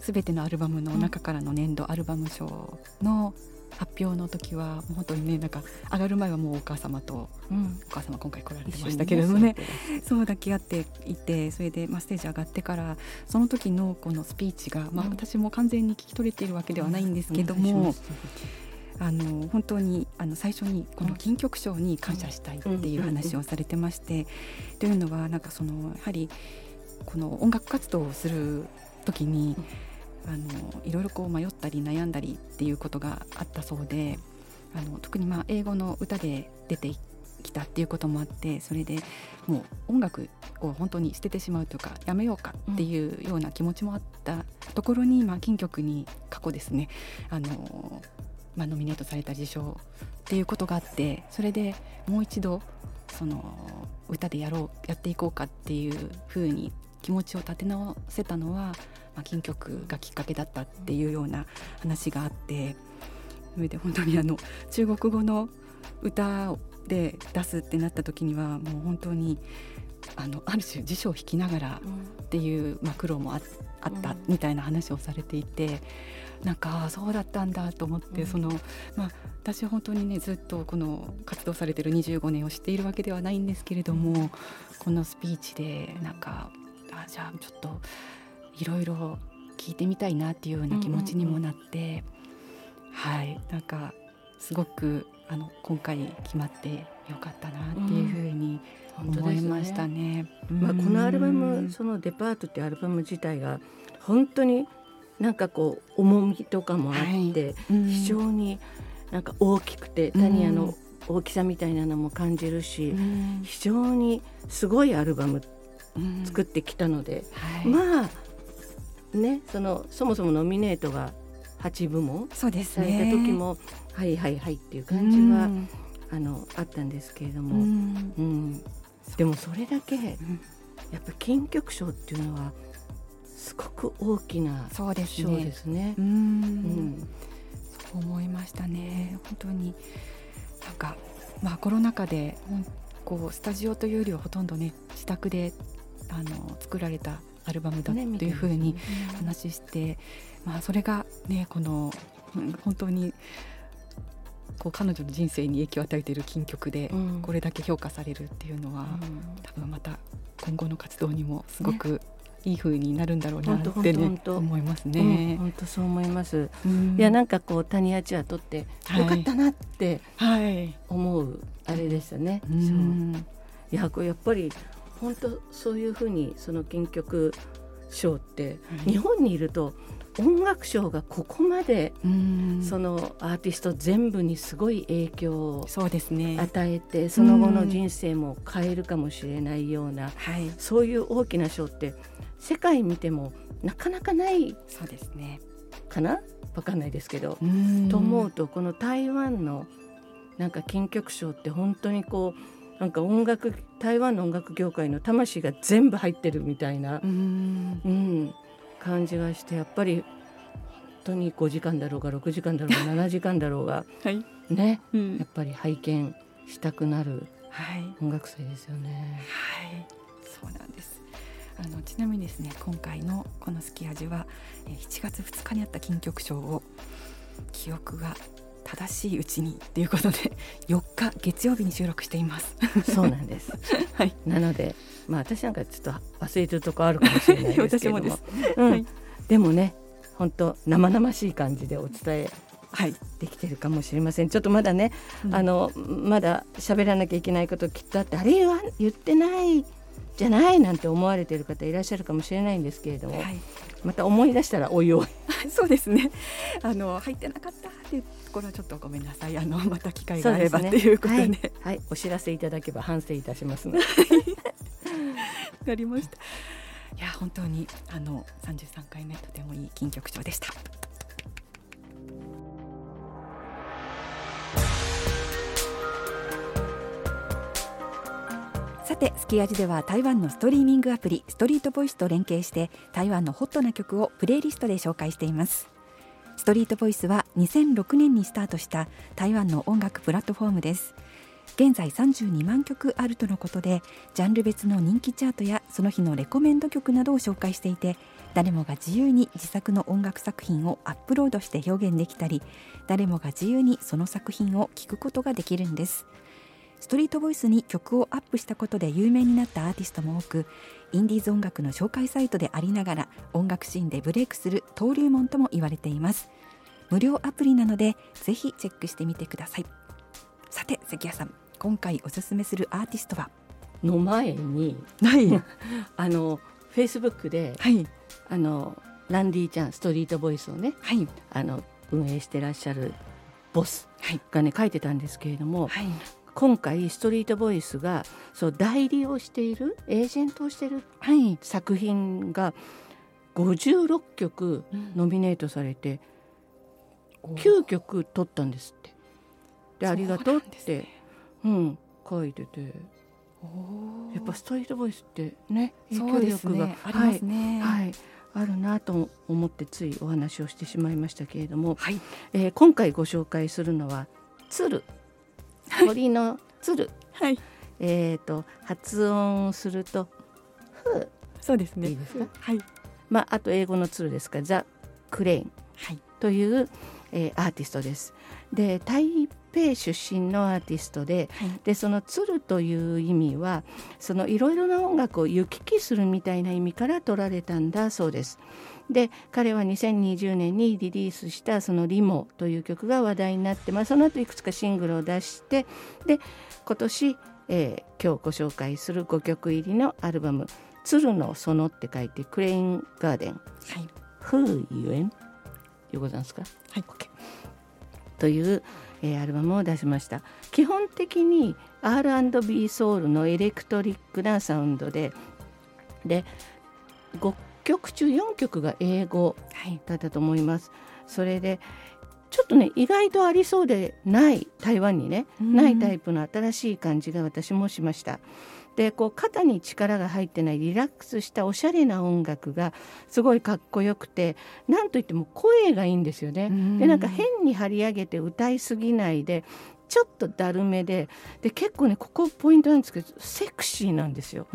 すべてのアルバムの中からの年度アルバム賞の発表の時はもう本当にねなんか上がる前はもうお母様とうん、お母様今回来られてましたけれどもね。座ってらっしそう抱き合っていてそれで、まあ、ステージ上がってからその時のこのスピーチが、まあ、うん。私も完全に聞き取れているわけではないんですけども、あの本当にあの最初にこの金曲賞に感謝したいっていう話をされてまして、というのはなんかそのやはりこの音楽活動をする時に、あのいろいろこう迷ったり悩んだりっていうことがあったそうであの特にまあ英語の歌で出てきたっていうこともあってそれでもう音楽を本当に捨ててしまうというかやめようかっていうような気持ちもあったところに、まあ、金曲に過去ですねあの、まあ、ノミネートされた受賞っていうことがあってそれでもう一度その歌でやろうやっていこうかっていうふうに気持ちを立て直せたのは、まあ、金曲がきっかけだったっていうような話があってそれで本当にあの中国語の歌で出すってなった時にはもう本当にあのある種辞書を引きながらっていう、まあ、苦労もああったみたいな話をされていて。なんかそうだったんだと思って、うん、そのまあ、私は本当にねずっとこの活動されてる25年を知っているわけではないんですけれどもこのスピーチでなんかあじゃあちょっといろいろ聞いてみたいなっていうような気持ちにもなって、はい。なんかすごくあの今回決まってよかったなっていうふうに思いましたね。ねまあ、このアルバムその「デパート」っていうアルバム自体が本当になんかこう重みとかもあって、はい、非常になんか大きくて、タニアの大きさみたいなのも感じるし、非常にすごいアルバム作ってきたので、はい、まあねそのそもそもノミネートが8部門された時も、はいはいはいっていう感じは、あのあったんですけれども、うん、でもそれだけ、やっぱ金曲賞っていうのはすごく大きな賞ですね。う、ね、ん、そう思いましたね。本当に。なんかまあコロナ禍でこうスタジオというよりはほとんどね自宅であの作られたアルバムだというふうに話して、ね、まあそれがねこの本当にこう彼女の人生に影響を与えている金曲でこれだけ評価されるっていうのは、うん、多分また今後の活動にもすごくいい風になるんだろうなってね思いますね。本当、そう思います。いやなんかこう谷八はとってよかったなって思うあれでしたね。はい、やこれやっぱり本当そういうふうにその金曲賞って、日本にいると音楽賞がここまでそのアーティスト全部にすごい影響を与えてその後の人生も変えるかもしれないような、そういう大きな賞って世界見てもなかなかないそうですね。かな？分かんないですけど。と思うとこの台湾のなんか金曲賞って本当にこうなんか音楽台湾の音楽業界の魂が全部入ってるみたいな、うん、うん、感じがしてやっぱり本当に5時間だろうが6時間だろうが <laughs> 7時間だろうが、はい、ね、うん、やっぱり拝見したくなる音楽祭ですよね。はい、そうなんです。あのちなみにですね今回のこの「すき味は」え7月2日にあった金曲賞を記憶が正しいうちにということで <laughs> 4日月曜日に収録しています。そうなんです、<laughs> はい、なのでまあ私なんかちょっと忘れてるとこあるかもしれないですけども。<laughs> うん、はい、でもね本当生々しい感じでお伝えはい、できてるかもしれません。ちょっとまだね、うん、あのまだ喋らなきゃいけないこときっとあってあれは言ってないじゃないなんて思われている方いらっしゃるかもしれないんですけれども、はい、また思い出したらおいおい <laughs> そうですね。あの入ってなかったっていうところはちょっとごめんなさい。あのまた機会があれば、ね、っていうことで、はい、はい、お知らせいただけば反省いたします。ので <laughs> なりました。いや本当にあの33回目とてもいい金曲賞でしたてスキヤジでは台湾のストリーミングアプリストリートボイスと連携して台湾のホットな曲をプレイリストで紹介しています。ストリートボイスは2006年にスタートした台湾の音楽プラットフォームです。現在32万曲あるとのことでジャンル別の人気チャートやその日のレコメンド曲などを紹介していて誰もが自由に自作の音楽作品をアップロードして表現できたり誰もが自由にその作品を聴くことができるんです。ストリートボイスに曲をアップしたことで有名になったアーティストも多くインディーズ音楽の紹介サイトでありながら音楽シーンでブレイクする登竜門とも言われています。無料アプリなのでぜひチェックしてみてください。さて関谷さん今回おすすめするアーティストは？の前に、はい、<laughs> あのフェイスブックで、はい、あのランディちゃんストリートボイスをね、はい、あの運営してらっしゃるボスがね、書いてたんですけれども、はい、今回ストリートボイスがそう代理をしているエージェントをしている作品が56曲ノミネートされて、うん、9曲取ったんですって。でありがとうってう、ね、うん、書いてて。やっぱストリートボイスってね影響力が、ありますね。はい、はいあるなと思ってついお話をしてしまいましたけれども、はい、えー、今回ご紹介するのは鶴鳥の鶴、はい、えっ、ー、と発音するとふそうですね。いいですか、はい。まあ、あと英語の鶴ですか？ザ・クレイン。という、えー、アーティストです。で台北出身のアーティストではい、でその「鶴」という意味はそのいろいろな音楽を行き来するみたいな意味から取られたんだそうです。で彼は2020年にリリースしたその「リモ」という曲が話題になって、まあ、その後いくつかシングルを出してで今年、えー、今日ご紹介する5曲入りのアルバム「鶴の園」って書いて「クレインガーデン」はい「風縁」よござんすか？はい、OK、という、えー、アルバムを出しました。基本的に R&B ソウルのエレクトリックなサウンドでで5曲中4曲が英語だったと思います、はい、それでちょっとね意外とありそうでない台湾にね、ないタイプの新しい感じが私もしました。でこう肩に力が入ってないリラックスしたおしゃれな音楽がすごいかっこよくてなんといっても声がいいんですよね。でなんか変に張り上げて歌いすぎないでちょっとだるめでで結構ねここポイントなんですけどセクシーなんですよ。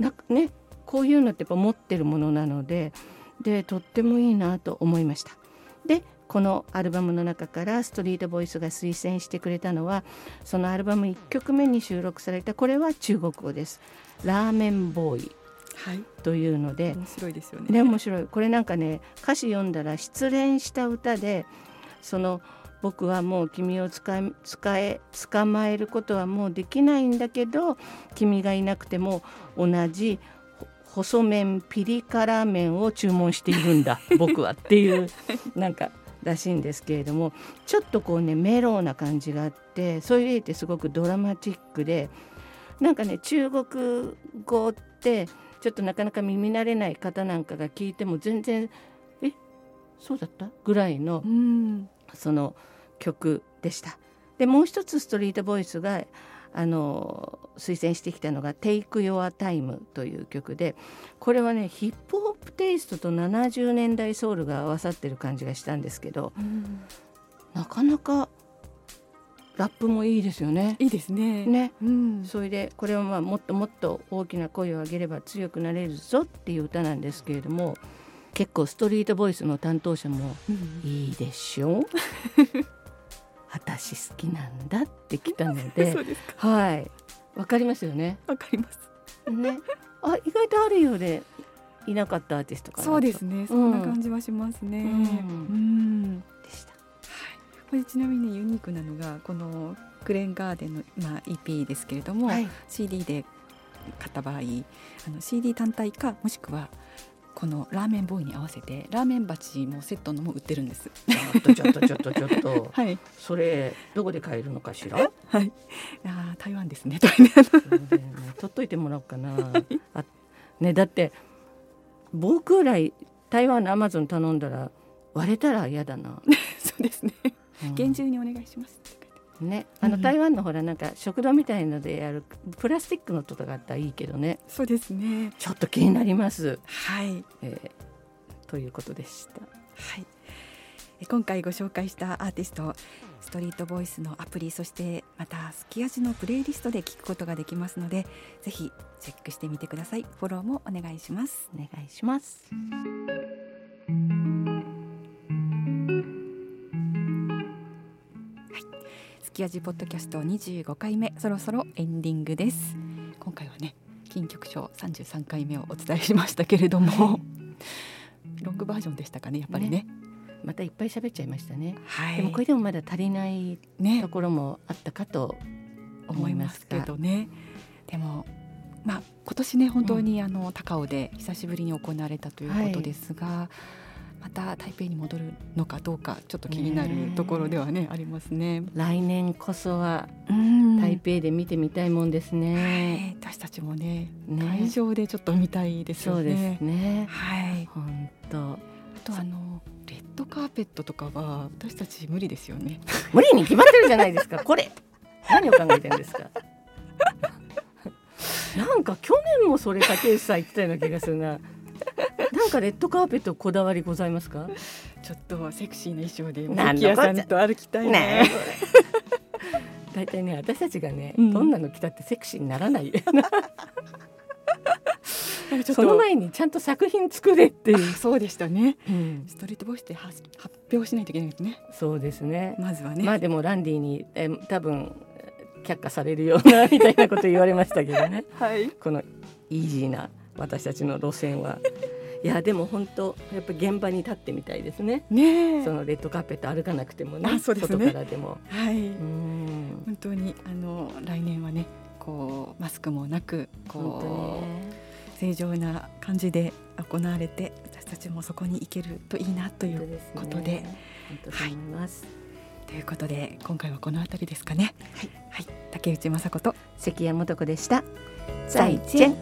なんかねこういうのってやっぱ持ってるものなのででとってもいいなと思いました。でこのアルバムの中からストリートボイスが推薦してくれたのはそのアルバム1曲目に収録されたこれは中国語です「ラーメンボーイ」というので、はい、面白いですよね。ね面白い。これなんかね歌詞読んだら失恋した歌でその僕はもう君を使え使え捕まえることはもうできないんだけど君がいなくても同じ細麺ピリ辛麺を注文しているんだ <laughs> 僕はっていうなんからしいんですけれどもちょっとこうねメローな感じがあってそういう絵ってすごくドラマチックでなんかね中国語ってちょっとなかなか耳慣れない方なんかが聞いても全然えそうだった？ぐらいのその曲でした。でもう一つストリートボイスがあの推薦してきたのが「Take Your Time」という曲でこれはねヒップホップテイストと70年代ソウルが合わさってる感じがしたんですけど、うん、なかなかラップもいいですよね。いいですね。ね、うん、それでこれはまあもっともっと大きな声を上げれば強くなれるぞっていう歌なんですけれども結構ストリートボイスの担当者もいいでしょ？う、<laughs> 私好きなんだって来たので <laughs> はい。わかりますよね。わかります。ね。あ意外とあるようでいなかったアーティストかそうですね。そんな感じはしますね、うん、うん。でした、はい、これちなみにユニークなのがこのクレーンガーデンの、まあ、EP ですけれども、はい、CD で買った場合あの CD 単体かもしくはこのラーメンボーイに合わせてラーメン鉢もセットのも売ってるんです。ちょっとちょっとちょっとちょっと。はい。それどこで買えるのかしら？はい。あ台湾ですね。ね、取っといてもらおうかな。あねだって僕来台湾のアマゾン頼んだら割れたら嫌だな。<laughs> そうですね。厳重にお願いします。ね、あの台湾のほらなんか食堂みたいのでやるプラスチックのとかがあったらいいけどね。そうですね。ちょっと気になります。はい、えー、ということでした。はい。今回ご紹介したアーティストストリートボイスのアプリそしてまたすき味のプレイリストで聞くことができますのでぜひチェックしてみてください。フォローもお願いします。お願いしますき味ポッドキャスト25回目そろそろエンディングです。今回はね金曲賞33回目をお伝えしましたけれどもロングバージョンでしたかねやっぱりね、ね、またいっぱい喋っちゃいましたね、はい、でもこれでもまだ足りないところもあったかと思いますけどね。でもまあ今年ね本当にあの、高尾で久しぶりに行われたということですが、はいまた台北に戻るのかどうかちょっと気になるところではねありますね。来年こそは台北で見てみたいもんですね、はい、私たちもね会場でちょっと見たいですよね。そうですね。はい。本当あとあのレッドカーペットとかは私たち無理ですよね。無理に決まってるじゃないですか。これ。何を考えてるんですか。<laughs> なんか去年もそれ竹内さん言ってたような気がするな <laughs> なんかレッドカーペットこだわりございますか？ちょっとセクシーな衣装でなんの木屋さんと歩きたいな、ねえ。大体ね私たちがね、うん。どんなの着たってセクシーにならない。その前にちゃんと作品作れっていう、そうでしたね。うん。ストリートボイスで発発表しないといけないですね。そうですね。まずはね、まあでもランディにえ多分却下されるようなみたいなこと言われましたけどね。<laughs> はい。このイージーな私たちの路線は。いやでも本当やっぱ現場に立ってみたいですね。ねえ。そのレッドカーペット歩かなくてもねあそうですね。外からでも。はい、うん。本当にあの来年はねこうマスクもなく本こう正常な感じで行われて私たちもそこに行けるといいなということで。本当そう思います、ということで今回はこの辺りですかね。はい、はい、竹内雅子と。関谷素子でした。再见